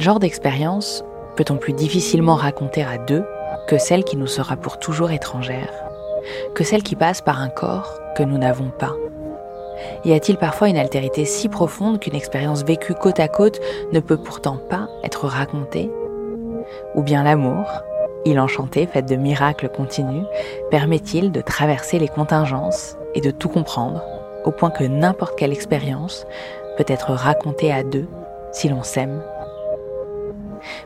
Quel genre d'expérience peut-on plus difficilement raconter à deux que celle qui nous sera pour toujours étrangère, que celle qui passe par un corps que nous n'avons pas? Y a-t-il parfois une altérité si profonde qu'une expérience vécue côte à côte ne peut pourtant pas être racontée? Ou bien l'amour, il enchanté, fait de miracles continus, permet-il de traverser les contingences et de tout comprendre, au point que n'importe quelle expérience peut être racontée à deux si l'on s'aime?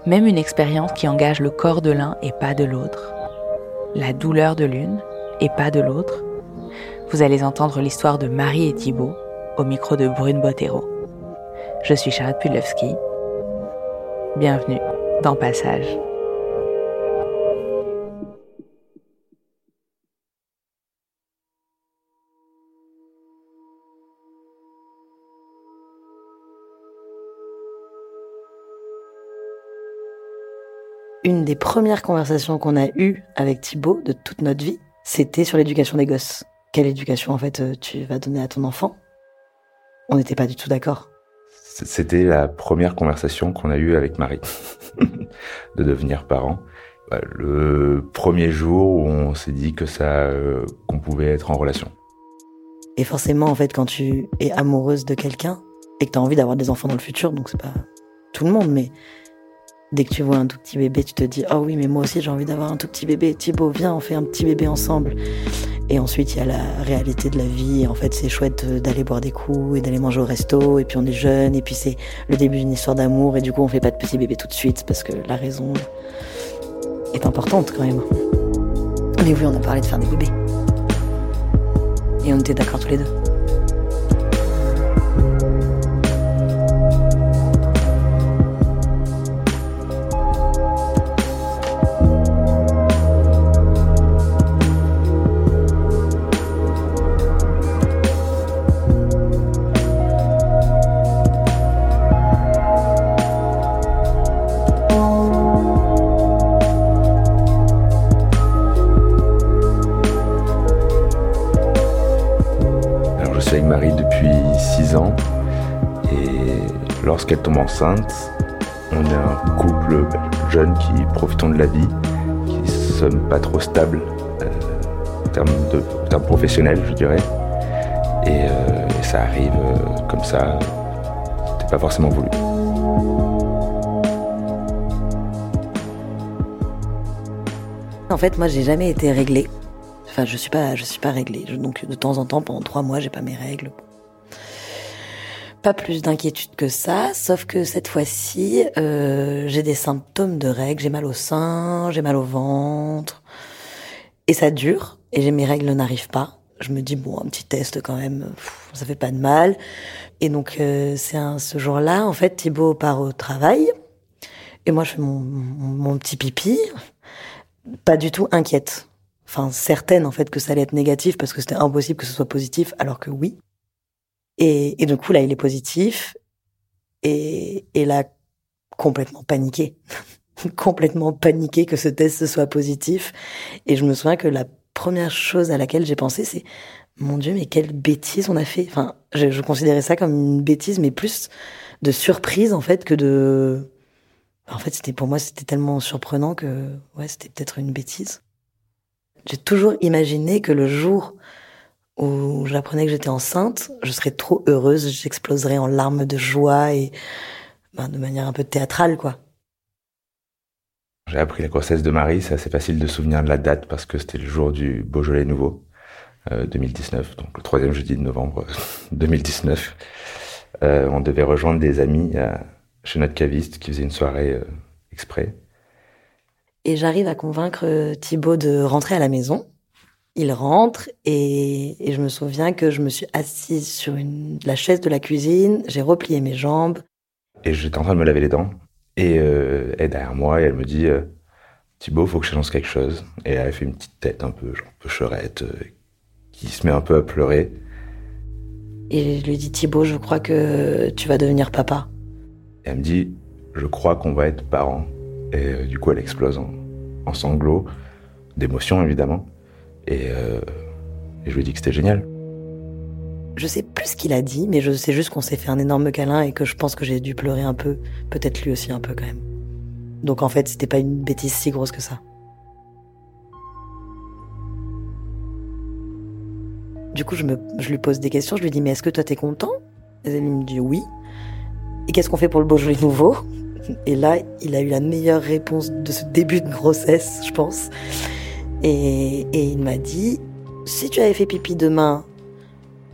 Même une expérience qui engage le corps de l'un et pas de l'autre, la douleur de l'une et pas de l'autre. Vous allez entendre l'histoire de Marie et Thibault au micro de Brune Bottero. Je suis Charlotte Pudlewski. Bienvenue dans Passage. Une des premières conversations qu'on a eues avec Thibaut de toute notre vie, c'était sur l'éducation des gosses. Quelle éducation en fait euh, tu vas donner à ton enfant? On n'était pas du tout d'accord. C'était la première conversation qu'on a eue avec Marie, de devenir parent. Bah, le premier jour où on s'est dit que ça, euh, qu'on pouvait être en relation. Et forcément, en fait, quand tu es amoureuse de quelqu'un et que tu as envie d'avoir des enfants dans le futur, donc c'est pas tout le monde, mais Dès que tu vois un tout petit bébé, tu te dis Oh oui, mais moi aussi j'ai envie d'avoir un tout petit bébé. Thibaut, viens, on fait un petit bébé ensemble. Et ensuite, il y a la réalité de la vie. En fait, c'est chouette d'aller boire des coups et d'aller manger au resto. Et puis on est jeune. Et puis c'est le début d'une histoire d'amour. Et du coup, on fait pas de petit bébé tout de suite parce que la raison est importante quand même. Mais oui, on a parlé de faire des bébés. Et on était d'accord tous les deux. Lorsqu'elle tombe enceinte, on est un couple jeune qui profitons de la vie, qui ne sommes pas trop stables euh, en, termes de, professionnels, je dirais. Et, euh, ça arrive euh, comme ça, c'était pas forcément voulu. En fait, moi, j'ai jamais été réglée. Enfin, je suis pas, je suis pas réglée. Donc, de temps en temps, pendant trois mois, j'ai pas mes règles pas plus d'inquiétude que ça, sauf que cette fois-ci, euh, j'ai des symptômes de règles, j'ai mal au sein, j'ai mal au ventre, et ça dure, et mes règles n'arrivent pas. je me dis bon un petit test quand même, ça fait pas de mal. Et donc euh, c'est ce jour-là en fait Thibaut part au travail et moi je fais mon, petit pipi, pas du tout inquiète, enfin certaine en fait que ça allait être négatif parce que c'était impossible que ce soit positif alors que oui. Et, et du coup là il est positif et, et là complètement paniqué, complètement paniqué que ce test soit positif. Et je me souviens que la première chose à laquelle j'ai pensé, c'est mon Dieu, mais quelle bêtise on a fait. Enfin, je, je, considérais ça comme une bêtise, mais plus de surprise en fait que de. En fait, c'était pour moi, c'était tellement surprenant que ouais, c'était peut-être une bêtise. J'ai toujours imaginé que le jour où j'apprenais que j'étais enceinte, je serais trop heureuse, j'exploserais en larmes de joie et ben, de manière un peu théâtrale, quoi. J'ai appris la grossesse de Marie, c'est assez facile de souvenir de la date parce que c'était le jour du Beaujolais nouveau, euh, 2019, donc le troisième jeudi de novembre 2019. Euh, on devait rejoindre des amis euh, chez notre caviste qui faisait une soirée euh, exprès. Et j'arrive à convaincre Thibaut de rentrer à la maison. Il rentre et, et, je me souviens que je me suis assise sur une, la chaise de la cuisine, j'ai replié mes jambes. Et j'étais en train de me laver les dents et euh, elle est derrière moi et elle me dit euh, Thibaut, faut que je lance quelque chose. Et elle fait une petite tête un peu genre pecherette euh, qui se met un peu à pleurer. Et je lui dis Thibaut, je crois que tu vas devenir papa. Et elle me dit je crois qu'on va être parents. Et euh, du coup, elle explose en, sanglots, d'émotion évidemment. Et, euh, et je lui dis que c'était génial. Je sais plus ce qu'il a dit, mais je sais juste qu'on s'est fait un énorme câlin et que je pense que j'ai dû pleurer un peu. Peut-être lui aussi un peu quand même. Donc en fait, c'était pas une bêtise si grosse que ça. Du coup, je lui pose des questions. Je lui dis, mais est-ce que toi t'es content? Et elle me dit oui. Et qu'est-ce qu'on fait pour le Beaujolais nouveau? Et là, il a eu la meilleure réponse de ce début de grossesse, je pense. Et, il m'a dit, si tu avais fait pipi demain,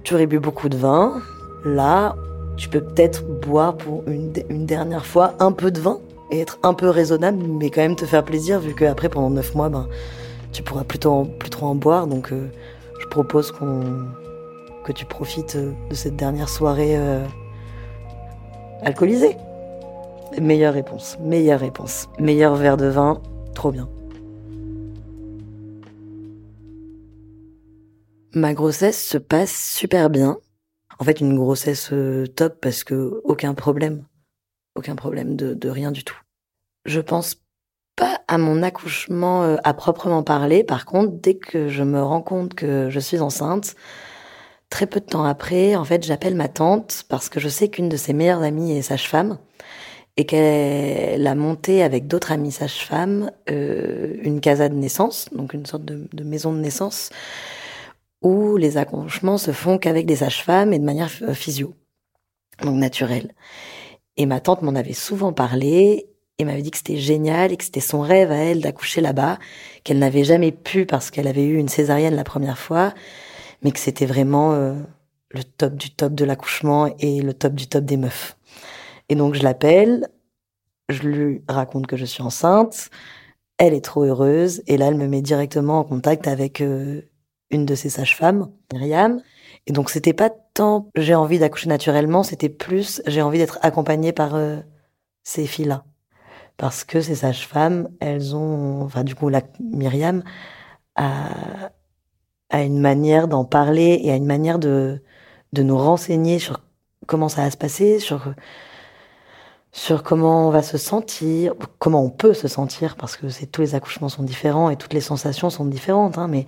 tu aurais bu beaucoup de vin. Là, tu peux peut-être boire pour une, dernière fois un peu de vin et être un peu raisonnable, mais quand même te faire plaisir, vu qu'après, pendant neuf mois, ben, tu pourras plus trop en boire. Donc, euh, je propose que tu profites de cette dernière soirée euh, alcoolisée. Meilleure réponse, meilleure réponse. Meilleur verre de vin, trop bien. Ma grossesse se passe super bien. En fait, une grossesse euh, top parce que aucun problème. Aucun problème de, rien du tout. Je pense pas à mon accouchement euh, à proprement parler. Par contre, dès que je me rends compte que je suis enceinte, très peu de temps après, en fait, j'appelle ma tante parce que je sais qu'une de ses meilleures amies est sage-femme et qu'elle a monté avec d'autres amies sages-femmes euh, une casa de naissance, donc une sorte de, maison de naissance où les accouchements se font qu'avec des sages-femmes et de manière euh, physio, donc naturelle. Et ma tante m'en avait souvent parlé et m'avait dit que c'était génial et que c'était son rêve à elle d'accoucher là-bas, qu'elle n'avait jamais pu parce qu'elle avait eu une césarienne la première fois, mais que c'était vraiment euh, le top du top de l'accouchement et le top du top des meufs. Et donc je l'appelle, je lui raconte que je suis enceinte, elle est trop heureuse et là elle me met directement en contact avec euh, une de ces sages-femmes, Myriam. Et donc c'était pas tant j'ai envie d'accoucher naturellement, c'était plus j'ai envie d'être accompagnée par euh, ces filles-là. Parce que ces sages-femmes, elles ont, enfin du coup la Myriam a, a une manière d'en parler et a une manière de de nous renseigner sur comment ça va se passer, sur sur comment on va se sentir, comment on peut se sentir, parce que tous les accouchements sont différents et toutes les sensations sont différentes, hein, mais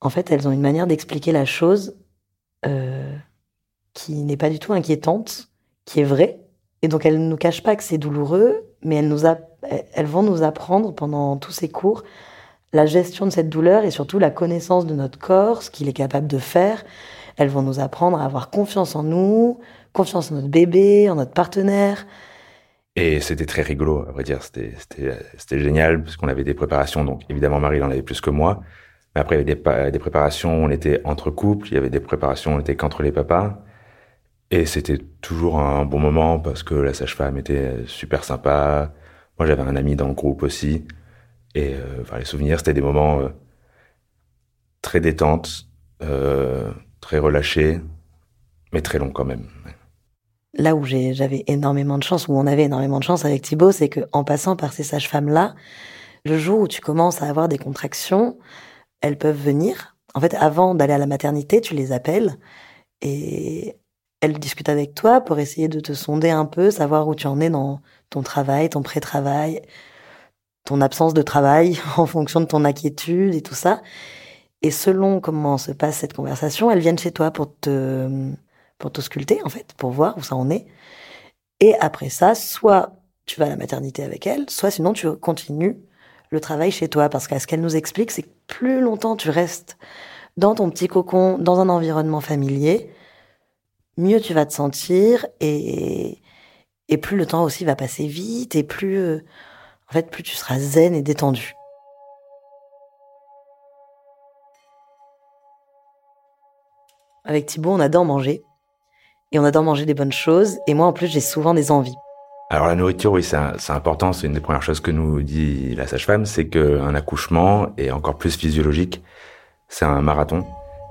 en fait, elles ont une manière d'expliquer la chose euh, qui n'est pas du tout inquiétante, qui est vraie. Et donc, elles ne nous cachent pas que c'est douloureux, mais elles vont nous apprendre pendant tous ces cours la gestion de cette douleur et surtout la connaissance de notre corps, ce qu'il est capable de faire. Elles vont nous apprendre à avoir confiance en nous, confiance en notre bébé, en notre partenaire. Et c'était très rigolo, à vrai dire. C'était génial, parce qu'on avait des préparations. Donc, évidemment, Marie en avait plus que moi. Mais après, il y avait des, préparations, on était entre couples, il y avait des préparations, on était qu'entre les papas. Et c'était toujours un bon moment parce que la sage-femme était super sympa. Moi, j'avais un ami dans le groupe aussi. Et euh, enfin, les souvenirs, c'était des moments euh, très détentes, euh, très relâché, mais très long quand même. Là où j'avais énormément de chance, où on avait énormément de chance avec Thibaut, c'est que en passant par ces sages-femmes-là, le jour où tu commences à avoir des contractions, elles peuvent venir. En fait, avant d'aller à la maternité, tu les appelles et elles discutent avec toi pour essayer de te sonder un peu, savoir où tu en es dans ton travail, ton pré-travail, ton absence de travail en fonction de ton inquiétude et tout ça. Et selon comment se passe cette conversation, elles viennent chez toi pour te, pour te sculpter, en fait, pour voir où ça en est. Et après ça, soit tu vas à la maternité avec elles, soit sinon tu continues le travail chez toi. Parce qu'à ce qu'elle nous explique, c'est que plus longtemps tu restes dans ton petit cocon, dans un environnement familier, mieux tu vas te sentir et, et plus le temps aussi va passer vite et plus, euh, en fait, plus tu seras zen et détendu. Avec Thibaut, on adore manger. Et on adore manger des bonnes choses. Et moi, en plus, j'ai souvent des envies. Alors la nourriture, oui, c'est important. C'est une des premières choses que nous dit la sage-femme, c'est qu'un accouchement est encore plus physiologique. C'est un marathon.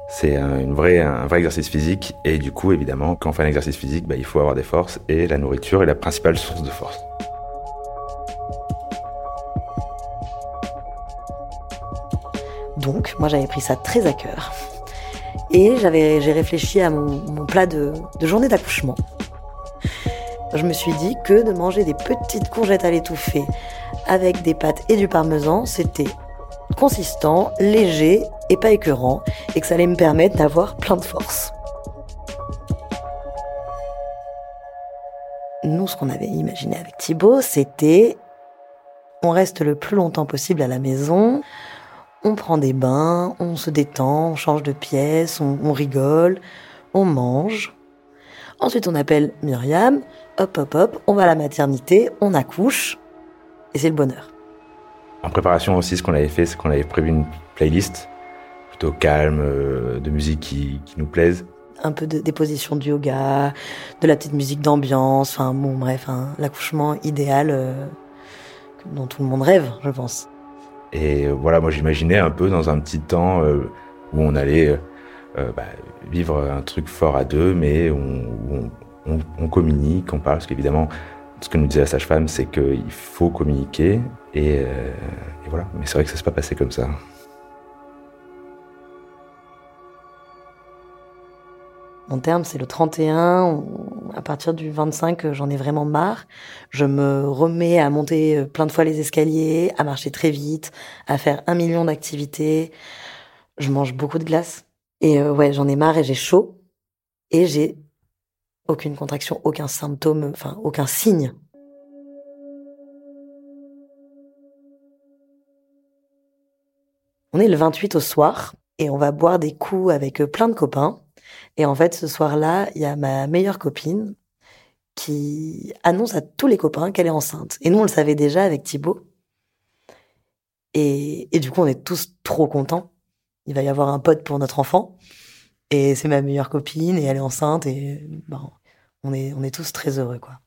C'est un, vrai, un vrai exercice physique. Et du coup, évidemment, quand on fait un exercice physique, bah, il faut avoir des forces. Et la nourriture est la principale source de force. Donc, moi, j'avais pris ça très à cœur. Et j'avais, j'ai réfléchi à mon, plat de, journée d'accouchement. Je me suis dit que de manger des petites courgettes à l'étouffée avec des pâtes et du parmesan, c'était consistant, léger et pas écœurant, et que ça allait me permettre d'avoir plein de force. Nous, ce qu'on avait imaginé avec Thibaut, c'était on reste le plus longtemps possible à la maison, on prend des bains, on se détend, on change de pièce, on, rigole, on mange. Ensuite, on appelle Myriam, hop, hop, hop, on va à la maternité, on accouche, et c'est le bonheur. En préparation aussi, ce qu'on avait fait, c'est qu'on avait prévu une playlist plutôt calme, euh, de musique qui, nous plaise. Un peu de, des positions de yoga, de la petite musique d'ambiance, enfin bon, bref, l'accouchement idéal euh, dont tout le monde rêve, je pense. Et voilà, moi j'imaginais un peu dans un petit temps euh, où on allait euh, bah, vivre un truc fort à deux, mais on, on, communique, on parle, parce qu'évidemment, ce que nous disait la sage-femme, c'est qu'il faut communiquer, et, euh, voilà. Mais c'est vrai que ça s'est pas passé comme ça. Mon terme, c'est le 31. À partir du 25, j'en ai vraiment marre. Je me remets à monter euh, plein de fois les escaliers, à marcher très vite, à faire un million d'activités. Je mange beaucoup de glace. Et euh, ouais, j'en ai marre et j'ai chaud. Et j'ai aucune contraction, aucun symptôme, enfin, aucun signe. On est le 28 au soir et on va boire des coups avec euh, plein de copains. Et en fait, ce soir-là, il y a ma meilleure copine qui annonce à tous les copains qu'elle est enceinte. Et nous, on le savait déjà avec Thibaut. Et, du coup, on est tous trop contents. Il va y avoir un pote pour notre enfant. Et c'est ma meilleure copine et elle est enceinte. Et bon, on est, on est tous très heureux, quoi.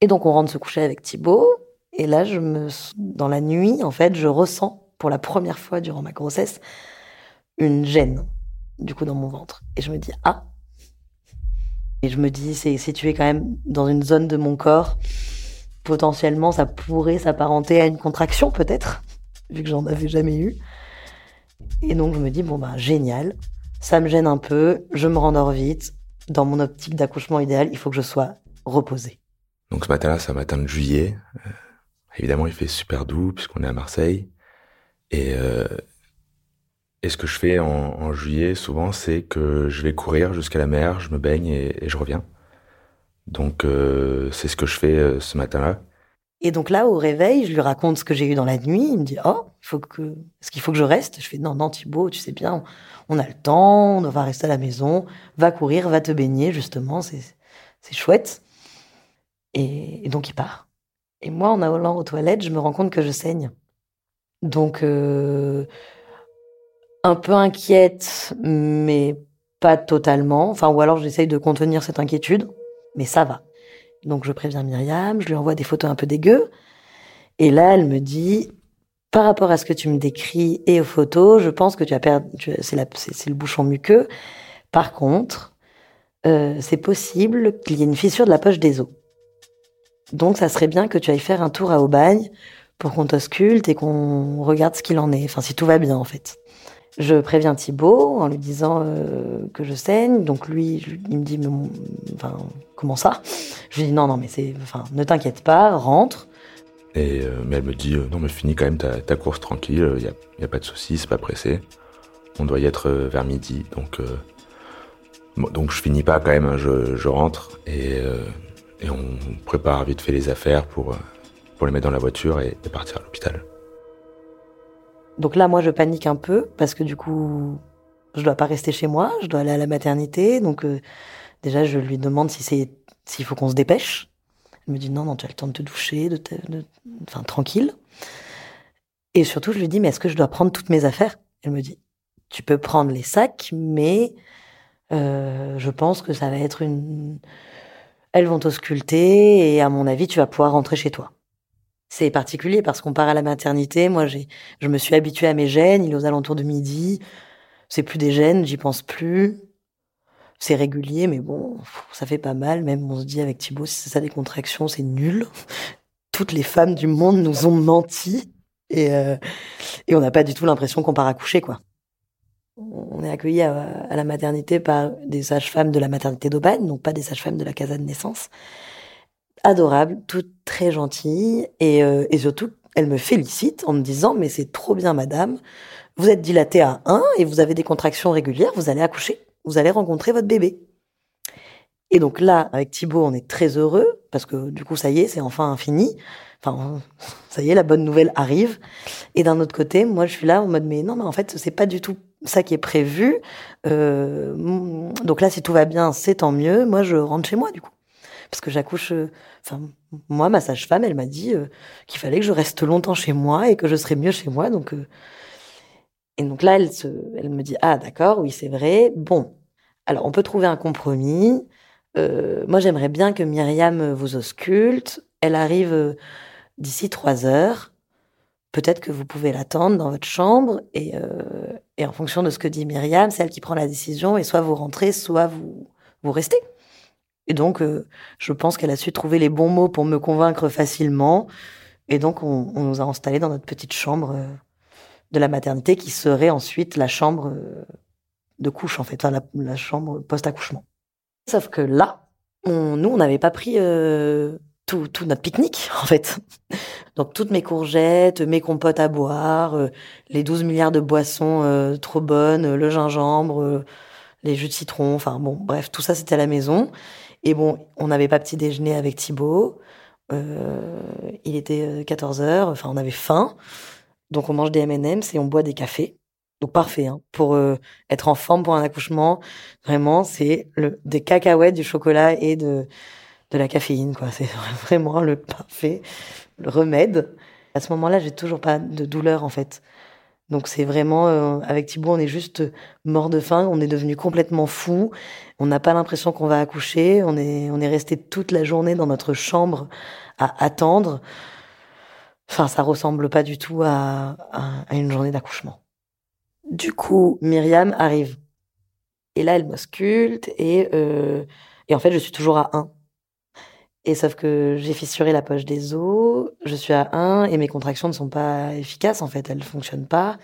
Et donc, on rentre se coucher avec Thibaut. Et là, je me, dans la nuit, en fait, je ressens pour la première fois durant ma grossesse une gêne du coup dans mon ventre. Et je me dis ah. Et je me dis c'est situé quand même dans une zone de mon corps. Potentiellement, ça pourrait s'apparenter à une contraction peut-être, vu que j'en avais jamais eu. Et donc je me dis bon bah génial, ça me gêne un peu, je me rendors vite. Dans mon optique d'accouchement idéal, il faut que je sois reposée. Donc ce matin-là, c'est un matin de juillet. Euh, évidemment, il fait super doux puisqu'on est à Marseille. Et, euh, et ce que je fais en, juillet, souvent, c'est que je vais courir jusqu'à la mer, je me baigne et, je reviens. Donc, euh, c'est ce que je fais euh, ce matin-là. Et donc là, au réveil, je lui raconte ce que j'ai eu dans la nuit. Il me dit, oh, faut que, est-ce qu'il faut que je reste? Je fais, non, non, Thibaut, tu sais bien, on, a le temps, on va rester à la maison, va courir, va te baigner, justement, c'est, c'est chouette. Et, donc, il part. Et moi, en allant aux toilettes, je me rends compte que je saigne. Donc, euh, un peu inquiète, mais pas totalement. Enfin, ou alors j'essaye de contenir cette inquiétude, mais ça va. Donc je préviens Myriam, je lui envoie des photos un peu dégueu. Et là, elle me dit, par rapport à ce que tu me décris et aux photos, je pense que tu as perdu, c'est le bouchon muqueux. Par contre, euh, c'est possible qu'il y ait une fissure de la poche des os. Donc, ça serait bien que tu ailles faire un tour à Aubagne pour qu'on t'ausculte et qu'on regarde ce qu'il en est. Enfin, si tout va bien, en fait. Je préviens Thibaut en lui disant euh, que je saigne. Donc lui, il me dit, mais, comment ça? Je lui dis non, non, mais c'est, enfin, ne t'inquiète pas, rentre. Et euh, mais elle me dit, euh, non, mais finis quand même ta, course tranquille. Il y a, a, pas de souci, c'est pas pressé. On doit y être vers midi, donc je finis pas quand même. Hein, je, rentre et, et on prépare vite fait les affaires pour pour les mettre dans la voiture et, et partir à l'hôpital. Donc là, moi, je panique un peu parce que du coup, je dois pas rester chez moi, je dois aller à la maternité. Donc euh, déjà, je lui demande si c'est s'il faut qu'on se dépêche. Elle me dit non, non, tu as le temps de te doucher, de, enfin tranquille. Et surtout, je lui dis mais est-ce que je dois prendre toutes mes affaires? Elle me dit tu peux prendre les sacs, mais euh, je pense que ça va être une. Elles vont t'ausculter et à mon avis, tu vas pouvoir rentrer chez toi. C'est particulier parce qu'on part à la maternité. Moi, j'ai, je me suis habituée à mes gènes. Il est aux alentours de midi. C'est plus des gènes, j'y pense plus. C'est régulier, mais bon, ça fait pas mal. Même on se dit avec Thibaut, si c'est ça des contractions, c'est nul. Toutes les femmes du monde nous ont menti et, euh, et on n'a pas du tout l'impression qu'on part accoucher, quoi. On est accueillis à, la maternité par des sages-femmes de la maternité d'Aubagne, donc pas des sages-femmes de la casa de naissance adorable, toute très gentille et, euh, et surtout elle me félicite en me disant mais c'est trop bien madame, vous êtes dilatée à 1 et vous avez des contractions régulières, vous allez accoucher, vous allez rencontrer votre bébé. Et donc là, avec Thibaut, on est très heureux parce que du coup, ça y est, c'est enfin fini. Enfin, ça y est, la bonne nouvelle arrive. Et d'un autre côté, moi, je suis là en mode mais non, mais en fait, c'est pas du tout ça qui est prévu. Euh, donc là, si tout va bien, c'est tant mieux. Moi, je rentre chez moi du coup parce que j'accouche. Euh, enfin, moi, ma sage-femme, elle m'a dit euh, qu'il fallait que je reste longtemps chez moi et que je serais mieux chez moi. Donc, euh, et donc là, elle me dit ah d'accord, oui c'est vrai. Bon, alors on peut trouver un compromis. moi, j'aimerais bien que Myriam vous ausculte. Elle arrive d'ici trois heures. Peut-être que vous pouvez l'attendre dans votre chambre et, et en fonction de ce que dit Myriam, c'est elle qui prend la décision et soit vous rentrez, soit vous vous restez. Et donc, euh, je pense qu'elle a su trouver les bons mots pour me convaincre facilement. Et donc, on, on nous a installés dans notre petite chambre euh, de la maternité qui serait ensuite la chambre euh, de couche, en fait, enfin, la, chambre post-accouchement. Sauf que là, on, nous, on n'avait pas pris tout, tout, notre pique-nique, en fait. Donc, toutes mes courgettes, mes compotes à boire, les 12 milliards de boissons trop bonnes, le gingembre, les jus de citron, enfin bon, bref, tout ça, c'était à la maison. Et bon, on n'avait pas petit déjeuner avec Thibaut. Euh, il était 14 euh. Enfin, on avait faim. Donc, on mange des M&M's et on boit des cafés. Donc, parfait. Hein. Pour euh, être en forme pour un accouchement, vraiment, c'est des cacahuètes, du chocolat et de, de la caféine. quoi. C'est vraiment le parfait, le remède. À ce moment-là, j'ai toujours pas de douleur, en fait. Donc c'est vraiment euh, avec Thibaut, on est juste mort de faim, on est devenu complètement fou. On n'a pas l'impression qu'on va accoucher, on est on est resté toute la journée dans notre chambre à attendre. Enfin, ça ressemble pas du tout à, à, une journée d'accouchement. Du coup, Myriam arrive. Et là, elle m'ausculte et euh, et en fait, je suis toujours à 1. Et sauf que j'ai fissuré la poche des os, je suis à 1 et mes contractions ne sont pas efficaces en fait, elles ne fonctionnent pas.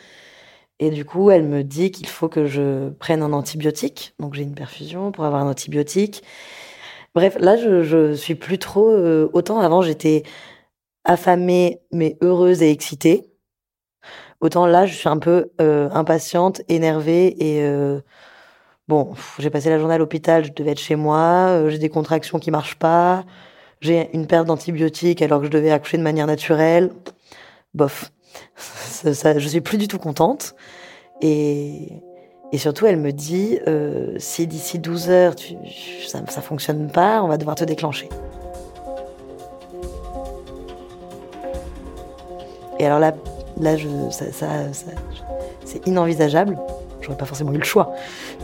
Et du coup, elle me dit qu'il faut que je prenne un antibiotique. Donc j'ai une perfusion pour avoir un antibiotique. Bref, là, je, je suis plus trop. Euh, autant avant, j'étais affamée, mais heureuse et excitée. Autant là, je suis un peu euh, impatiente, énervée et euh, bon, j'ai passé la journée à l'hôpital, je devais être chez moi, j'ai des contractions qui marchent pas j'ai une perte d'antibiotiques alors que je devais accoucher de manière naturelle. Bof. Ça, ça, je suis plus du tout contente. Et, surtout, elle me dit, euh, si d'ici 12 heures, ça, ça fonctionne pas, on va devoir te déclencher. Et alors là, là ça, c'est inenvisageable j'aurais pas forcément eu le choix.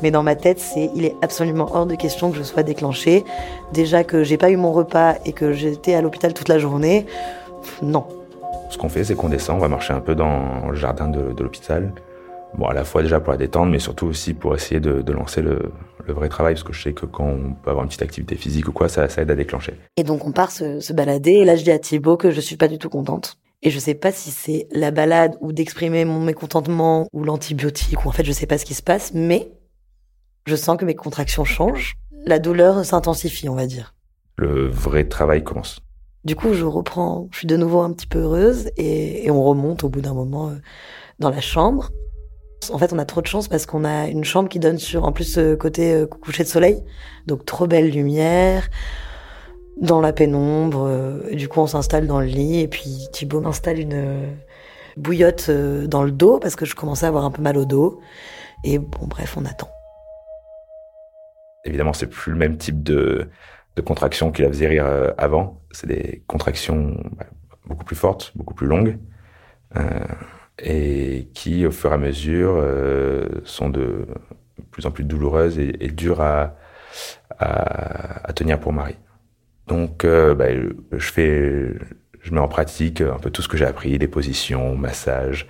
Mais dans ma tête, c'est il est absolument hors de question que je sois déclenchée. Déjà que j'ai pas eu mon repas et que j'étais à l'hôpital toute la journée, non. ce qu'on fait, c'est qu'on descend, on va marcher un peu dans le jardin de, l'hôpital. Bon, à la fois déjà pour la détendre, mais surtout aussi pour essayer de, lancer le, vrai travail, parce que je sais que quand on peut avoir une petite activité physique ou quoi, ça, aide à déclencher. Et donc on part se, balader, et là je dis à Thibaut que je suis pas du tout contente. Et je sais pas si c'est la balade ou d'exprimer mon mécontentement ou l'antibiotique ou en fait je sais pas ce qui se passe, mais je sens que mes contractions changent. La douleur s'intensifie, on va dire. Le vrai travail commence. Du coup, je reprends, je suis de nouveau un petit peu heureuse et, on remonte au bout d'un moment euh, dans la chambre. En fait, on a trop de chance parce qu'on a une chambre qui donne sur, en plus, euh, côté euh, coucher de soleil. Donc, trop belle lumière, dans la pénombre. du coup, on s'installe dans le lit et puis Thibaut m'installe une bouillotte dans le dos parce que je commençais à avoir un peu mal au dos. Et bon, bref, on attend. Évidemment, c'est plus le même type de, de contractions qui la faisaient rire euh, avant. C'est des contractions bah, beaucoup plus fortes, beaucoup plus longues, euh, et qui, au fur et à mesure, euh, sont de plus en plus douloureuses et, dures à, à, tenir pour Marie. Donc, bah, je fais, je mets en pratique un peu tout ce que j'ai appris, les positions, massage.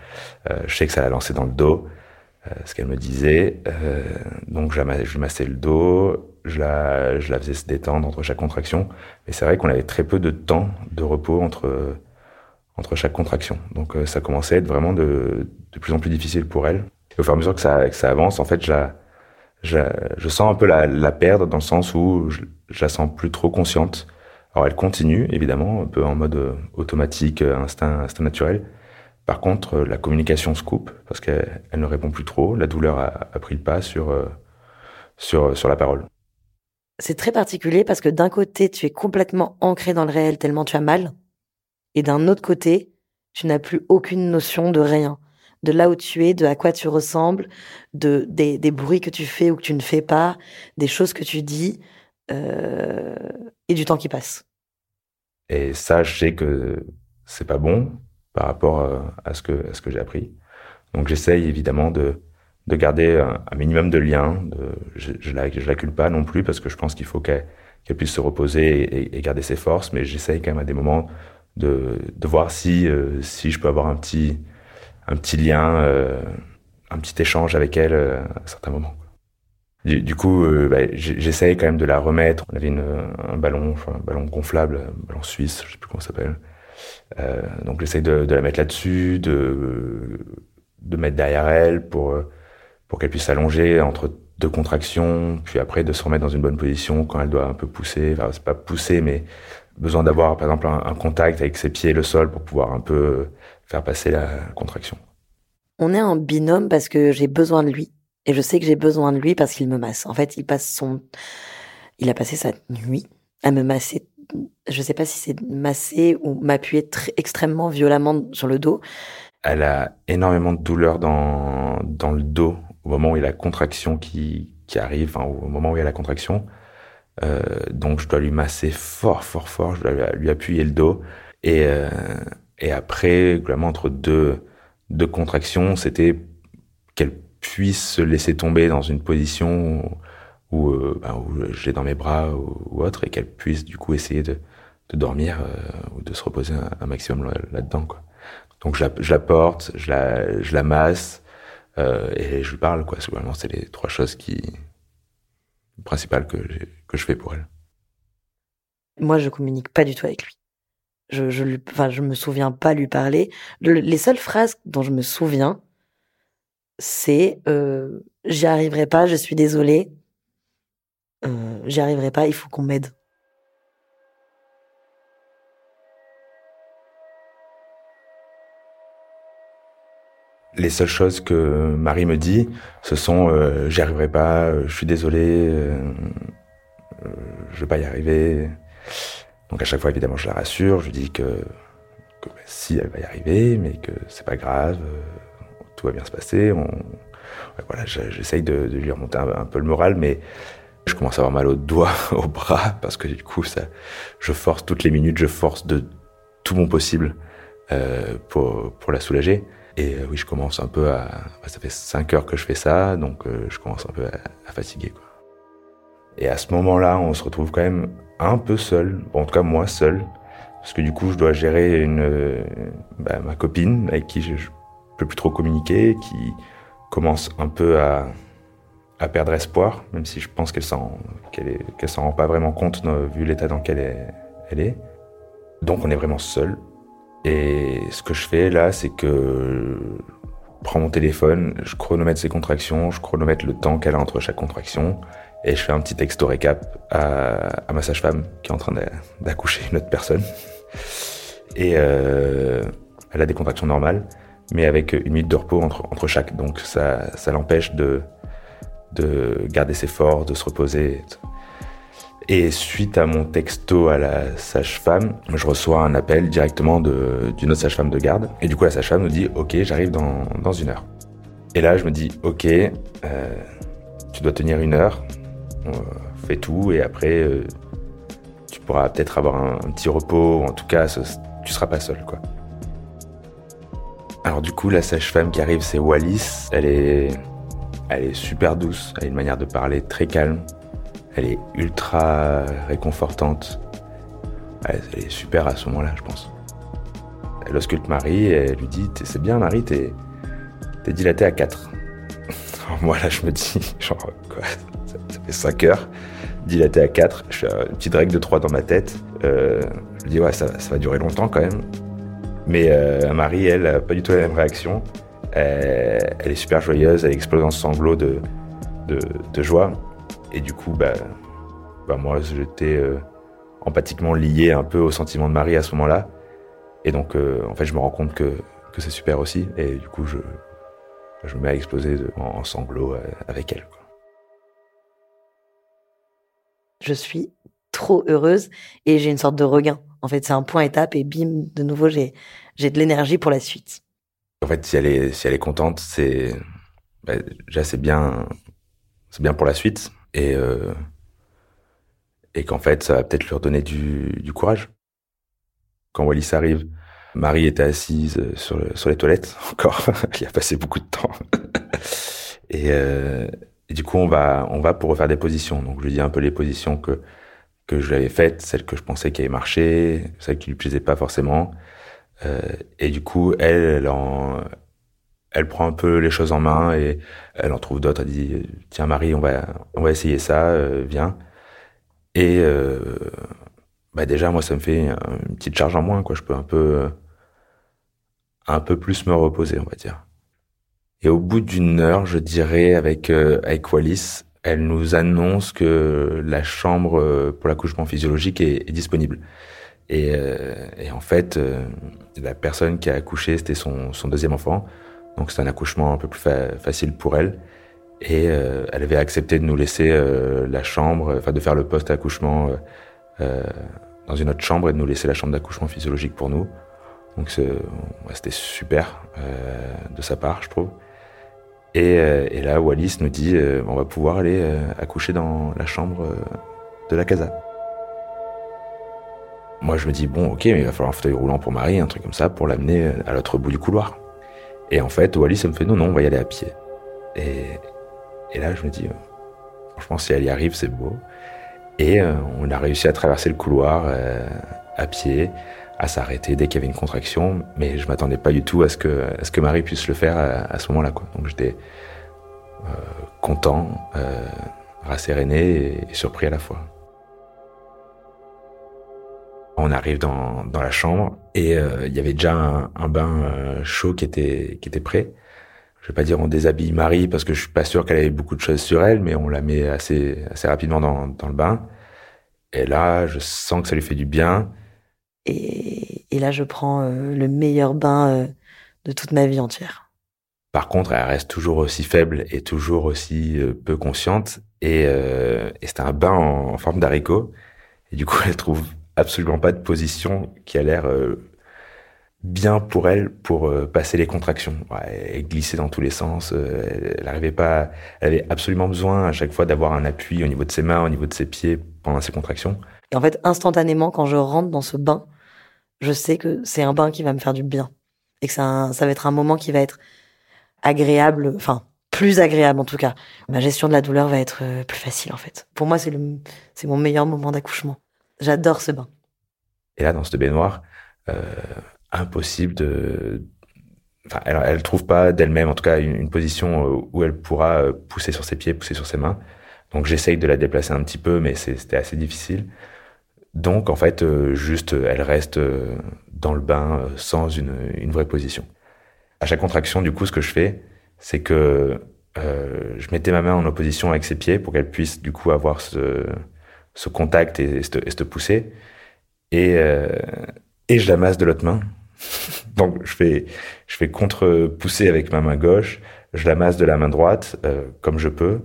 je sais que ça l'a lancé dans le dos, ce qu'elle me disait. donc, je, je massais le dos, je la, je la faisais se détendre entre chaque contraction. Mais c'est vrai qu'on avait très peu de temps de repos entre, entre chaque contraction. Donc euh, ça commençait à être vraiment de, de plus en plus difficile pour elle. Au fur et à mesure que ça, que ça avance, en fait, je, la, je, je sens un peu la, la, perdre dans le sens où je, je, la sens plus trop consciente. Alors elle continue, évidemment, un peu en mode euh, automatique, euh, instinct, instinct naturel. Par contre, la communication se coupe parce qu'elle elle ne répond plus trop. La douleur a, a pris le pas sur, sur, sur la parole. C'est très particulier parce que d'un côté, tu es complètement ancré dans le réel tellement tu as mal. Et d'un autre côté, tu n'as plus aucune notion de rien. De là où tu es, de à quoi tu ressembles, de des, des bruits que tu fais ou que tu ne fais pas, des choses que tu dis, euh, et du temps qui passe. Et ça, je sais que c'est pas bon par rapport euh, à ce que, ce que j'ai appris. Donc j'essaye évidemment de, de garder un, minimum de lien. Je, je, la, je la pas non plus parce que je pense qu'il faut qu'elle qu'elle puisse se reposer et, garder ses forces, mais j'essaye quand même à des moments de, de voir si euh, si je peux avoir un petit un petit lien, euh, un petit échange avec elle euh, à certains moments. Du, coup, bah, j'essaye quand même de la remettre. On avait une, un ballon, un ballon gonflable, un ballon suisse, je sais plus comment ça s'appelle. donc j'essaye de, de, la mettre là-dessus, de de mettre derrière elle pour pour qu'elle puisse s'allonger entre deux contractions, puis après de se remettre dans une bonne position quand elle doit un peu pousser. Enfin, c'est pas pousser, mais besoin d'avoir par exemple un, contact avec ses pieds et le sol pour pouvoir un peu faire passer la contraction. On est en binôme parce que j'ai besoin de lui. Et je sais que j'ai besoin de lui parce qu'il me masse. En fait, il passe son, il a passé sa nuit à me masser. Je sais pas si c'est masser ou m'appuyer très, extrêmement violemment sur le dos. Elle a énormément de douleur dans, dans le dos au moment où il y a la contraction qui, qui arrive, au moment où il y a la contraction. Euh, donc je dois lui masser fort, fort, fort, je dois lui, appuyer le dos. Et, euh, et après, globalement, entre deux, deux contractions, c'était qu'elle puisse se laisser tomber dans une position où, euh, ben, où j'ai dans mes bras ou, autre, et qu'elle puisse du coup essayer de, de dormir euh, ou de se reposer un, maximum là-dedans. Quoi. Donc je la, je la porte, je la, je la masse, euh, et je lui parle, quoi. Souvent, c'est les trois choses qui principales que, que je fais pour elle. Moi, je communique pas du tout avec lui. Je, je, lui, enfin, je me souviens pas lui parler. les seules phrases dont je me souviens, c'est euh, j'y arriverai pas, je suis désolée, euh, j'y arriverai pas, il faut qu'on m'aide. Les seules choses que Marie me dit, ce sont euh, j'y arriverai pas, euh, je suis désolé, euh, je vais pas y arriver. Donc à chaque fois, évidemment, je la rassure, je lui dis que, que bah, si elle va y arriver, mais que c'est pas grave, tout va bien se passer. On... voilà, j'essaye de, lui remonter un, peu le moral, mais je commence à avoir mal aux doigts, aux bras, parce que du coup, ça, je force toutes les minutes, je force de tout mon possible euh, pour, pour la soulager. Et euh, oui, je commence un peu à. Bah, ça fait 5 heures que je fais ça, donc euh, je commence un peu à, fatiguer. Quoi. Et à ce moment-là, on se retrouve quand même un peu seul, en tout cas moi seul, parce que du coup, je dois gérer une, bah, ma copine avec qui je, ne peux plus trop communiquer, qui commence un peu à, à perdre espoir, même si je pense qu'elle s'en qu'elle s'en rend pas vraiment compte vu l'état dans lequel elle, est. Donc on est vraiment seul. Et ce que je fais là, c'est que prends mon téléphone, je chronomètre ses contractions, je chronomètre le temps qu'elle a entre chaque contraction, et je fais un petit texto récap à, ma sage-femme qui est en train d'accoucher une autre personne. Et euh, elle a des contractions normales, mais avec une minute de repos entre, entre chaque. Donc ça, ça l'empêche de, de garder ses forces, de se reposer. Et suite à mon texto à la sage-femme, je reçois un appel directement d'une autre sage-femme de garde. Et du coup, la sage-femme nous dit Ok, j'arrive dans, dans, une heure. Et là, je me dis Ok, euh, tu dois tenir une heure, euh, fais tout, et après, euh, tu pourras peut-être avoir un, petit repos, ou en tout cas, tu seras pas seul. Alors, du coup, la sage-femme qui arrive, c'est Wallis. Elle est, elle est super douce, elle a une manière de parler très calme. Elle est ultra réconfortante. Elle, est super à ce moment-là, je pense. Elle ausculte Marie elle lui dit C'est bien, Marie, t'es es dilatée à 4. moi, là, je me dis Genre, quoi ça, fait 5 heures, dilatée à 4. Je fais une petite règle de 3 dans ma tête. Euh, je me dis Ouais, ça, va durer longtemps quand même. Mais euh, Marie, elle, n'a pas du tout la même réaction. Elle, est super joyeuse, elle explose en sanglots de, de joie. Et du coup, bah, bah moi, j'étais euh, empathiquement lié un peu au sentiment de Marie à ce moment-là. Et donc, euh, en fait, je me rends compte que, que c'est super aussi. Et du coup, je, je me mets à exploser en, sanglots euh, avec elle. Je suis trop heureuse et j'ai une sorte de regain. En fait, c'est un point étape et bim, de nouveau, j'ai, j'ai de l'énergie pour la suite. En fait, si elle est, si elle est contente, c'est, bah, déjà, c'est bien, c'est bien pour la suite et, euh, et qu'en fait, ça va peut-être leur donner du, courage. Quand Wallis arrive, Marie était assise sur, sur les toilettes encore. Il a passé beaucoup de temps. et, euh, et, du coup, on va, pour refaire des positions. Donc, je lui dis un peu les positions que, que je lui avais faites, celles que je pensais qui avaient marché, celles qui lui plaisaient pas forcément. Euh, et du coup, elle, elle en, elle prend un peu les choses en main et elle en trouve d'autres. Elle dit tiens Marie, on va on va essayer ça, euh, viens. Et euh, bah déjà moi ça me fait une petite charge en moins quoi. Je peux un peu un peu plus me reposer on va dire. Et au bout d'une heure, je dirais avec euh, avec Wallis, elle nous annonce que la chambre pour l'accouchement physiologique est, disponible. Et, et, en fait, la personne qui a accouché, c'était son, son deuxième enfant. Donc c'est un accouchement un peu plus facile pour elle. Et euh, elle avait accepté de nous laisser euh, la chambre, enfin de faire le post-accouchement euh, dans une autre chambre et de nous laisser la chambre d'accouchement physiologique pour nous. Donc c'était super de sa part, je trouve. Et, et là, Wallis nous dit, on va pouvoir aller accoucher dans la chambre de la casa. Moi, je me dis, bon, ok, mais il va falloir un fauteuil roulant pour Marie, un truc comme ça, pour l'amener à l'autre bout du couloir. Et en fait, Wallis, ça me fait non, non, on va y aller à pied. Et, et là, je me dis, franchement, si elle y arrive, c'est beau. Et euh, on a réussi à traverser le couloir euh, à pied, à s'arrêter dès qu'il y avait une contraction. Mais je m'attendais pas du tout à ce que, à ce que Marie puisse le faire à, ce moment-là. Donc j'étais euh, content, rasséréné et surpris à la fois. On arrive dans, dans la chambre et euh, il y avait déjà un, bain euh, chaud qui était, qui était prêt. Je vais pas dire on déshabille Marie parce que je suis pas sûr qu'elle avait beaucoup de choses sur elle, mais on la met assez, assez rapidement dans, dans le bain. Et là, je sens que ça lui fait du bien. Et, et là, je prends euh, le meilleur bain de toute ma vie entière. Par contre, elle reste toujours aussi faible et toujours aussi peu consciente. Et, et c'est un bain en, en forme d'haricot. Et du coup, elle trouve absolument pas de position qui a l'air euh, bien pour elle pour euh, passer les contractions. elle glissait dans tous les sens. Euh, elle n'arrivait pas. Elle avait absolument besoin à chaque fois d'avoir un appui au niveau de ses mains, au niveau de ses pieds pendant ses contractions. Et en fait, instantanément, quand je rentre dans ce bain, je sais que c'est un bain qui va me faire du bien et que ça, ça va être un moment qui va être agréable. Enfin, plus agréable en tout cas. Ma gestion de la douleur va être plus facile en fait. Pour moi, c'est le, c'est mon meilleur moment d'accouchement. J'adore ce bain. Et là, dans cette baignoire, euh, impossible de. Enfin, elle, elle trouve pas d'elle-même, en tout cas, une, position euh, où elle pourra euh, pousser sur ses pieds, pousser sur ses mains. Donc, j'essaye de la déplacer un petit peu, mais c'était assez difficile. Donc, en fait, juste, elle reste dans le bain sans une, vraie position. À chaque contraction, du coup, ce que je fais, c'est que euh, je mettais ma main en opposition avec ses pieds pour qu'elle puisse du coup avoir ce, ce contact et, se pousser. Et, euh, et je la masse de l'autre main. Donc je fais, je fais contre-pousser avec ma main gauche, je la masse de la main droite euh, comme je peux.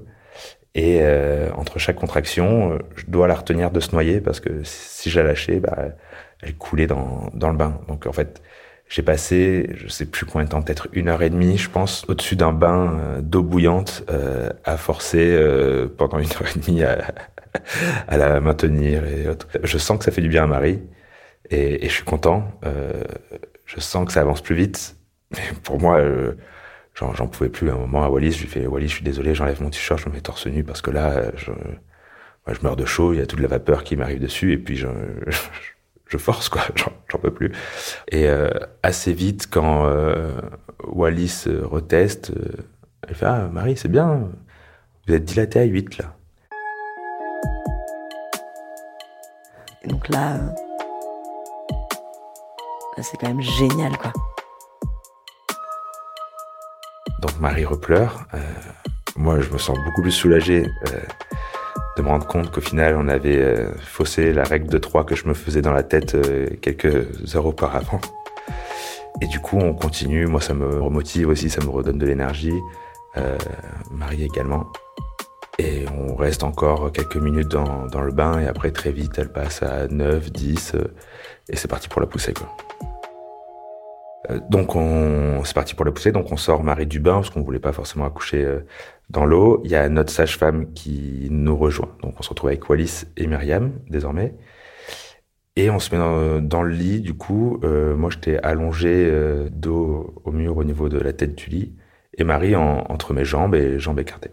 Et euh, entre chaque contraction, je dois la retenir de se noyer parce que si je la lâchais, bah, elle coulait dans, dans le bain. Donc en fait, j'ai passé, je sais plus combien de temps, peut-être une heure et demie, je pense, au-dessus d'un bain euh, d'eau bouillante, euh, à forcer euh, pendant une heure et demie à, à, la maintenir et autres. Je sens que ça fait du bien à Marie et, je suis content. Euh, je sens que ça avance plus vite. Mais pour moi, euh, j'en pouvais plus. À un moment, à Wallis, je lui fais Wallis, je suis désolé, j'enlève mon t-shirt, je me mets torse nu parce que là, je, meurs de chaud. Il y a toute la vapeur qui m'arrive dessus et puis je, je je force quoi, j'en peux plus. Et euh, assez vite, quand Wallis reteste, elle fait ah Marie c'est bien, vous êtes dilatée à 8 là. Donc là, là c'est quand même génial quoi. Donc Marie repleure. moi je me sens beaucoup plus soulagé de me rendre compte qu'au final, on avait euh, faussé la règle de 3 que je me faisais dans la tête euh, quelques heures auparavant. Et du coup, on continue. Moi, ça me remotive aussi, ça me redonne de l'énergie. Euh, Marie également. Et on reste encore quelques minutes dans, dans, le bain et après, très vite, elle passe à 9, 10 euh, et c'est parti pour la pousser, quoi. Donc on, c'est parti pour la pousser. Donc on sort Marie du bain parce qu'on voulait pas forcément accoucher dans l'eau, il y a notre sage-femme qui nous rejoint. Donc on se retrouve avec Wallis et Myriam désormais. Et on se met dans, le lit, du coup, euh, moi j'étais allongé euh, dos au mur au niveau de la tête du lit, et Marie entre mes jambes et jambes écartées.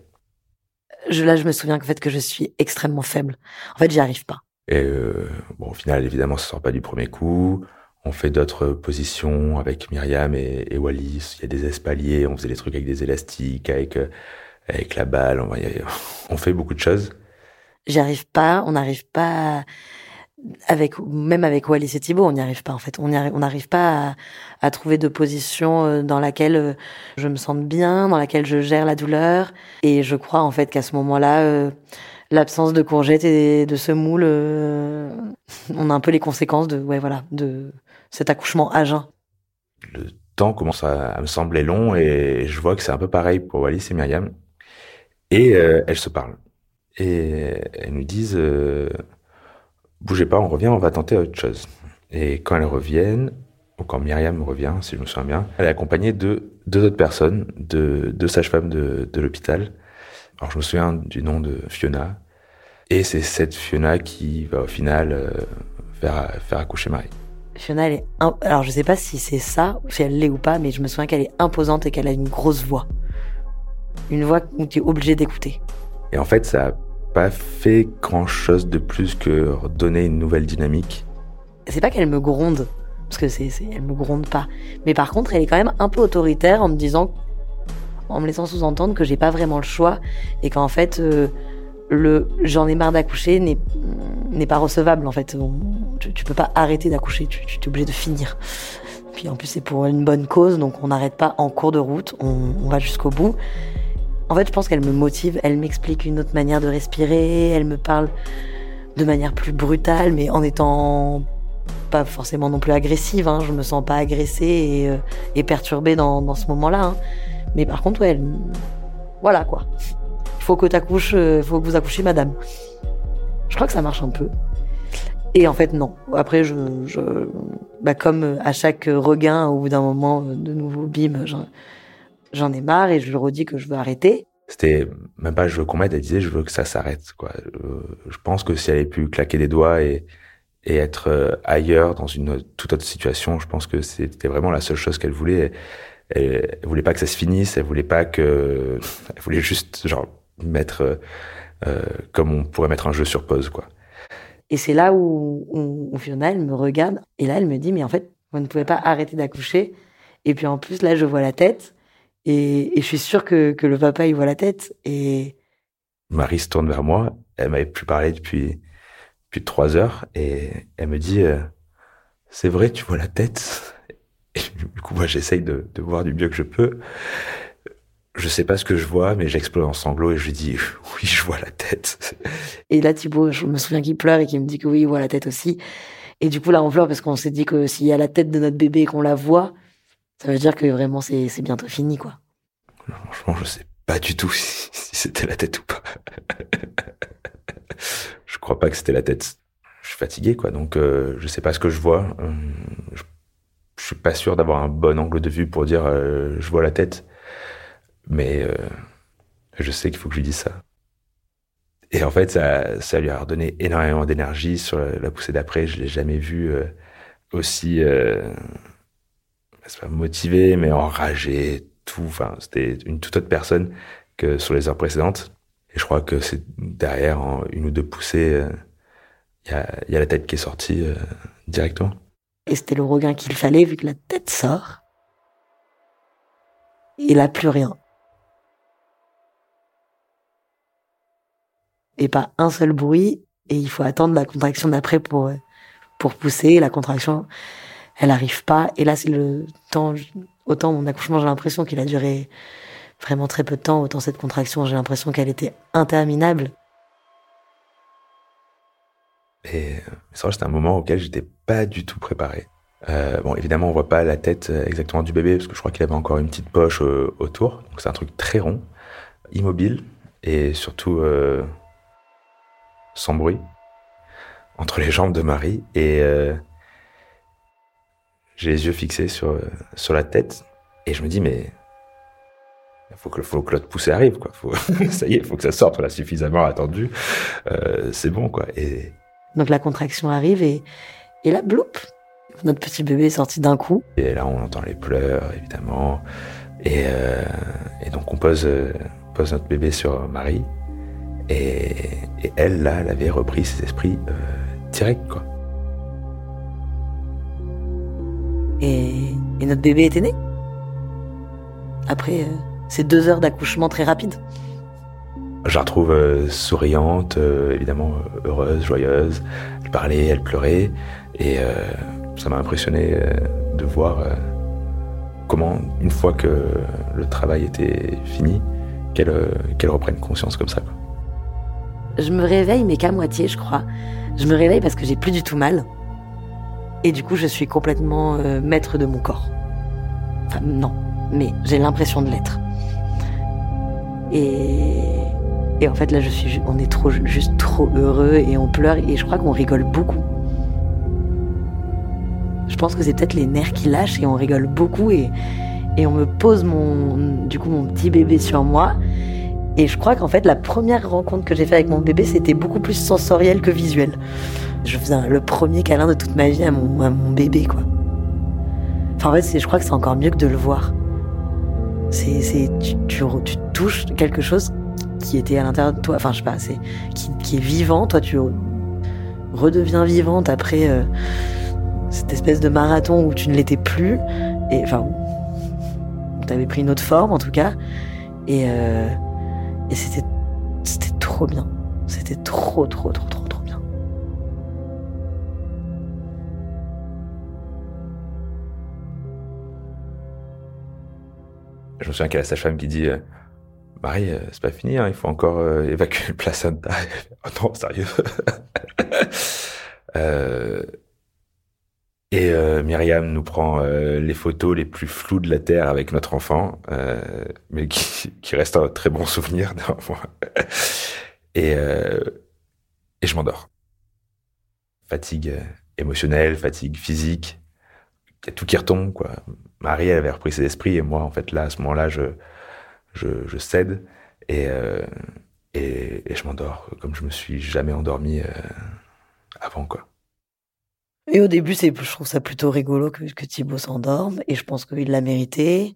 Je, là, je me souviens qu'en fait que je suis extrêmement faible. En fait, j'y arrive pas. Et euh, bon, au final, évidemment, ça sort pas du premier coup. On fait d'autres positions avec Myriam et, et Wallis. Il y a des espaliers, on faisait des trucs avec des élastiques, avec avec la balle, on, on fait beaucoup de choses. J'y arrive pas, on n'arrive pas même avec Wallis et Thibault, on n'y arrive pas en fait. On n'arrive pas à, trouver de position euh, dans laquelle euh, je me sente bien, dans laquelle je gère la douleur. Et je crois en fait qu'à ce moment-là, euh, l'absence de courgettes et de semoule, on a un peu les conséquences de ouais voilà de cet accouchement à jeun. Le temps commence à, me sembler long et je vois que c'est un peu pareil pour Wallis et Myriam. Et euh, elles se parlent. Et elles nous disent euh, bougez pas, on revient, on va tenter autre chose. Et quand elles reviennent, ou quand Myriam revient, si je me souviens bien, elle est accompagnée de deux autres personnes, de deux sages-femmes de, de l'hôpital. Alors je me souviens du nom de Fiona. Et c'est cette Fiona qui va au final euh, faire, faire accoucher Marie. Fiona, elle est. Alors je sais pas si c'est ça, si elle l'est ou pas, mais je me souviens qu'elle est imposante et qu'elle a une grosse voix une voix où tu es obligé d'écouter. Et en fait, ça n'a pas fait grand-chose de plus que donner une nouvelle dynamique. C'est pas qu'elle me gronde, parce que c'est, elle me gronde pas. Mais par contre, elle est quand même un peu autoritaire en me disant, en me laissant sous-entendre que j'ai pas vraiment le choix et qu'en fait, euh, le j'en ai marre d'accoucher n'est, n'est pas recevable. En fait, tu, peux pas arrêter d'accoucher, tu, es obligé de finir. Puis en plus, c'est pour une bonne cause, donc on n'arrête pas en cours de route, on va jusqu'au bout. En fait, je pense qu'elle me motive, elle m'explique une autre manière de respirer, elle me parle de manière plus brutale, mais en étant pas forcément non plus agressive. Hein. Je me sens pas agressée et, euh, perturbée dans, ce moment-là. Hein. Mais par contre, ouais, elle... voilà quoi. Il faut que euh, faut que vous accouchiez, madame. Je crois que ça marche un peu. Et en fait, non. Après, je, bah, comme à chaque regain, au bout d'un moment, de nouveau, bim, j'en ai marre et je lui redis que je veux arrêter. C'était même pas je veux qu'on m'aide, elle disait je veux que ça s'arrête. Quoi. Euh, je pense que si elle avait pu claquer des doigts et, et être euh, ailleurs dans une toute autre situation, je pense que c'était vraiment la seule chose qu'elle voulait. Elle, elle, voulait pas que ça se finisse, elle voulait pas que, elle voulait juste genre mettre euh, comme on pourrait mettre un jeu sur pause quoi. Et c'est là où, où, Fiona, elle me regarde, et là, elle me dit, mais en fait, vous ne pouvez pas arrêter d'accoucher. Et puis en plus, là, je vois la tête, et, je suis sûre que, que, le papa, il voit la tête. Et Marie se tourne vers moi, elle m'avait plus parlé depuis, depuis trois heures, et elle me dit, euh, c'est vrai, tu vois la tête. Et du coup, moi, j'essaye de, de voir du mieux que je peux je sais pas ce que je vois, mais j'explose en sanglots et je lui dis oui, je vois la tête. Et là, Thibaut, je me souviens qu'il pleure et qu'il me dit que oui, il voit la tête aussi. Et du coup, là, on pleure parce qu'on s'est dit que s'il y a la tête de notre bébé et qu'on la voit, ça veut dire que vraiment c'est bientôt fini, quoi. franchement, je sais pas du tout si, c'était la tête ou pas. je crois pas que c'était la tête. Je suis fatigué, quoi. Donc, euh, je sais pas ce que je vois. Euh, je, suis pas sûr d'avoir un bon angle de vue pour dire euh, je vois la tête. Mais euh, je sais qu'il faut que je lui dise ça. Et en fait, ça, lui a redonné énormément d'énergie sur la, poussée d'après. Je l'ai jamais vu aussi euh, pas motivé, mais enragé, tout. Enfin, c'était une toute autre personne que sur les heures précédentes. Et je crois que c'est derrière, en une ou deux poussées, il y, a, a, la tête qui est sortie directement. Et c'était le regain qu'il fallait, vu que la tête sort. Il n'a plus rien. et pas un seul bruit. Et il faut attendre la contraction d'après pour, euh, pour pousser. La contraction, elle arrive pas. Et là, c'est le temps, autant mon accouchement, j'ai l'impression qu'il a duré vraiment très peu de temps, autant cette contraction, j'ai l'impression qu'elle était interminable. Et c'est vrai, c'était un moment auquel j'étais pas du tout préparé. Euh, bon, évidemment, on voit pas la tête euh, exactement du bébé parce que je crois qu'il avait encore une petite poche autour. Donc c'est un truc très rond, immobile et surtout sans bruit, entre les jambes de Marie, et euh, j'ai les yeux fixés sur, sur la tête, et je me dis, mais il faut que, faut que l'autre poussée arrive, quoi. Faut, ça y est, il faut que ça sorte, on l'a suffisamment attendu, euh, c'est bon, quoi. Et... Donc la contraction arrive, et, et là, bloup, notre petit bébé est sorti d'un coup. Et là, on entend les pleurs, évidemment, et, euh, et donc on pose, pose notre bébé sur Marie, et, elle, là, elle avait repris ses esprits euh, direct, quoi. Et, notre bébé était né Après euh, ces deux heures d'accouchement très rapides Je la retrouve euh, souriante, évidemment heureuse, joyeuse. Elle parlait, elle pleurait. Et ça m'a impressionné de voir comment, une fois que le travail était fini, qu'elle reprenne conscience comme ça. Quoi je me réveille, mais qu'à moitié, je crois. Je me réveille parce que j'ai plus du tout mal. Et du coup, je suis complètement euh, maître de mon corps. Enfin, non, mais j'ai l'impression de l'être. Et, et en fait, là, je suis, on est trop, juste trop heureux et on pleure et je crois qu'on rigole beaucoup. Je pense que c'est peut-être les nerfs qui lâchent et on rigole beaucoup et, et on me pose mon, du coup, mon petit bébé sur moi et je crois qu'en fait, la première rencontre que j'ai faite avec mon bébé, c'était beaucoup plus sensoriel que visuel. Je faisais le premier câlin de toute ma vie à mon, bébé, quoi. En fait, je crois que c'est encore mieux que de le voir. C'est, tu, tu, touches quelque chose qui était à l'intérieur de toi. Enfin, je sais pas, c'est, qui, est vivant. Toi, tu redeviens vivante après euh, cette espèce de marathon où tu ne l'étais plus. Et enfin, tu avais pris une autre forme, en tout cas. Et, euh, et c'était, c'était trop bien. C'était trop, trop, trop, trop, Je me souviens qu'il y a la sage-femme qui dit euh, Marie, euh, c'est pas fini, hein, il faut encore euh, évacuer le placenta. oh non, sérieux. et Myriam nous prend les photos les plus floues de la Terre avec notre enfant, mais qui, reste un très bon souvenir moi. et, et je m'endors. Fatigue émotionnelle, fatigue physique, y a tout qui retombe. Quoi. Marie, elle avait repris ses esprits, et moi, en fait, là, à ce moment-là, je, je, cède et, et, et, je m'endors comme je me suis jamais endormi avant. quoi. Et au début, je trouve ça plutôt rigolo que, que Thibaut s'endorme, et je pense qu'il l'a mérité.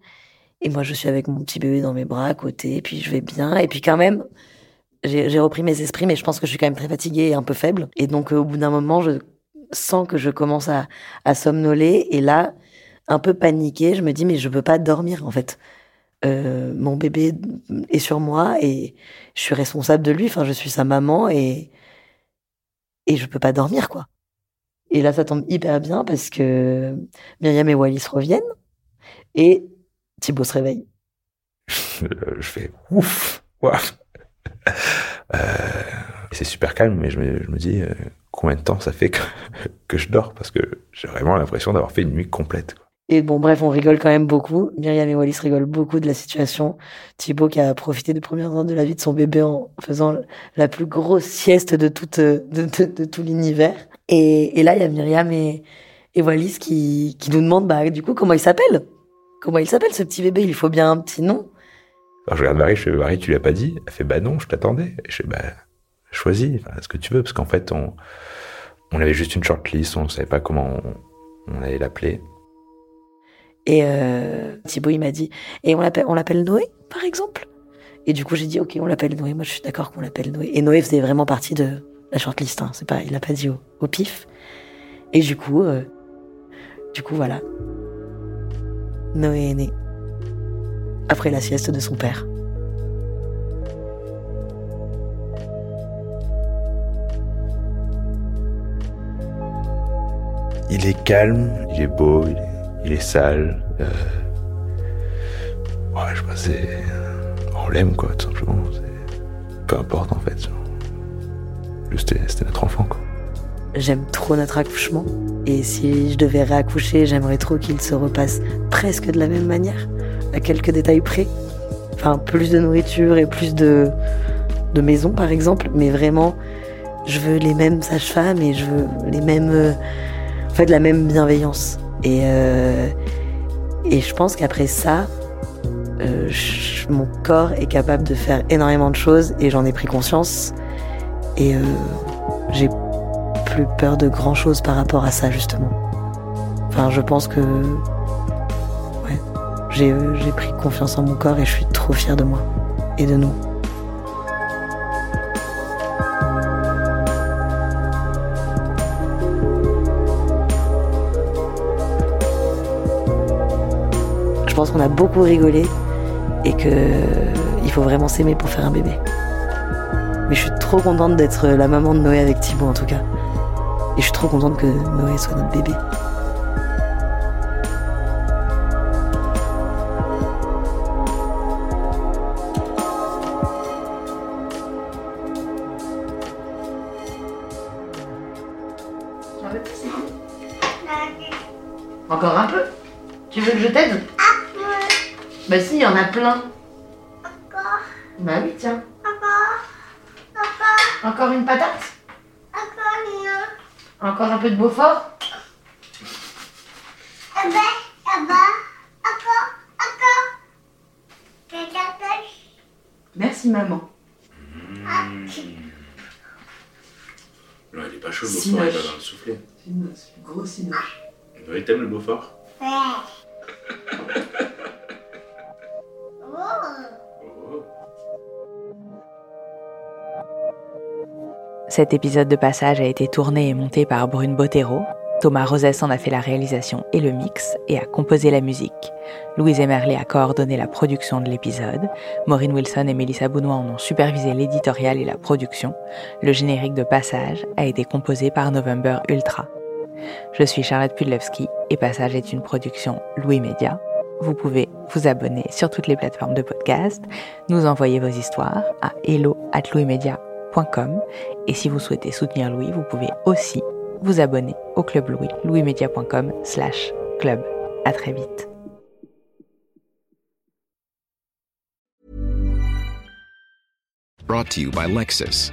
Et moi, je suis avec mon petit bébé dans mes bras à côté, et puis je vais bien. Et puis quand même, j'ai repris mes esprits, mais je pense que je suis quand même très fatiguée et un peu faible. Et donc, euh, au bout d'un moment, je sens que je commence à, somnoler. Et là, un peu paniquée, je me dis, mais je peux pas dormir, en fait. Euh, mon bébé est sur moi et je suis responsable de lui. Enfin, je suis sa maman et, et je peux pas dormir, quoi. Et là, ça tombe hyper bien parce que Myriam et Wallis reviennent et Thibaut se réveille. Je fais ouf, euh, c'est super calme, mais je me, je me dis euh, combien de temps ça fait que, que je dors parce que j'ai vraiment l'impression d'avoir fait une nuit complète. Et bon, bref, on rigole quand même beaucoup. Myriam et Wallis rigolent beaucoup de la situation. Thibaut qui a profité des premières heures de la vie de son bébé en faisant la plus grosse sieste de, toute, de, de, tout l'univers. Et, et, là, il y a Myriam et, et Wallis qui, qui nous demandent, bah, du coup, comment il s'appelle? Comment il s'appelle ce petit bébé? Il faut bien un petit nom. Alors je regarde Marie, je fais Marie, tu lui as pas dit? Elle fait bah non, je t'attendais. je fais bah choisis, ce que tu veux, parce qu'en fait on, on avait juste une shortlist, on ne savait pas comment on, on allait l'appeler. Et euh, Thibaut, il m'a dit, et on l'appelle, on l'appelle Noé, par exemple? Et du coup, j'ai dit, ok, on l'appelle Noé. Moi, je suis d'accord qu'on l'appelle Noé. Et Noé faisait vraiment partie de la shortlist. Hein. C'est pas, il l'a pas dit au, pif. Et du coup, euh, du coup, voilà. Noé est né. Après la sieste de son père. Il est calme, il est beau, il est sale. Euh... Ouais, je pas, On l'aime, quoi, tout simplement. Peu importe, en fait. C'était notre enfant, quoi. J'aime trop notre accouchement. Et si je devais réaccoucher, j'aimerais trop qu'il se repasse presque de la même manière, à quelques détails près. Enfin, plus de nourriture et plus de, de maison, par exemple. Mais vraiment, je veux les mêmes sages-femmes et je veux les mêmes. En fait, la même bienveillance. Et, euh, et je pense qu'après ça, euh, mon corps est capable de faire énormément de choses et j'en ai pris conscience. Et euh, j'ai plus peur de grand chose par rapport à ça, justement. Enfin, je pense que. Ouais. J'ai pris confiance en mon corps et je suis trop fière de moi et de nous. Qu'on a beaucoup rigolé et que il faut vraiment s'aimer pour faire un bébé. Mais je suis trop contente d'être la maman de Noé avec Thibaut en tout cas. Et je suis trop contente que Noé soit notre bébé. A plein. Encore. Bah oui, tiens. Encore. Encore. Encore une patate? Encore une. Encore un peu de Beaufort? Eh ben, eh ben, encore, encore. Merci maman. Mmh. Non, il est pas chaud le Beaufort, il va dans le souffler. C'est une gros cinoche. Oui, t'aimes le Beaufort? Ouais. Cet épisode de passage a été tourné et monté par Brune Bottero. Thomas Rosès en a fait la réalisation et le mix et a composé la musique. Louise Emerlet a coordonné la production de l'épisode. Maureen Wilson et Melissa Bounois en ont supervisé l'éditorial et la production. Le générique de passage a été composé par November Ultra. Je suis Charlotte Pudlewski et Passage est une production Louis Média. Vous pouvez vous abonner sur toutes les plateformes de podcast, nous envoyer vos histoires à hello at et si vous souhaitez soutenir Louis, vous pouvez aussi vous abonner au Club Louis, louismedia.com slash club. À très vite. Brought to you by Lexus.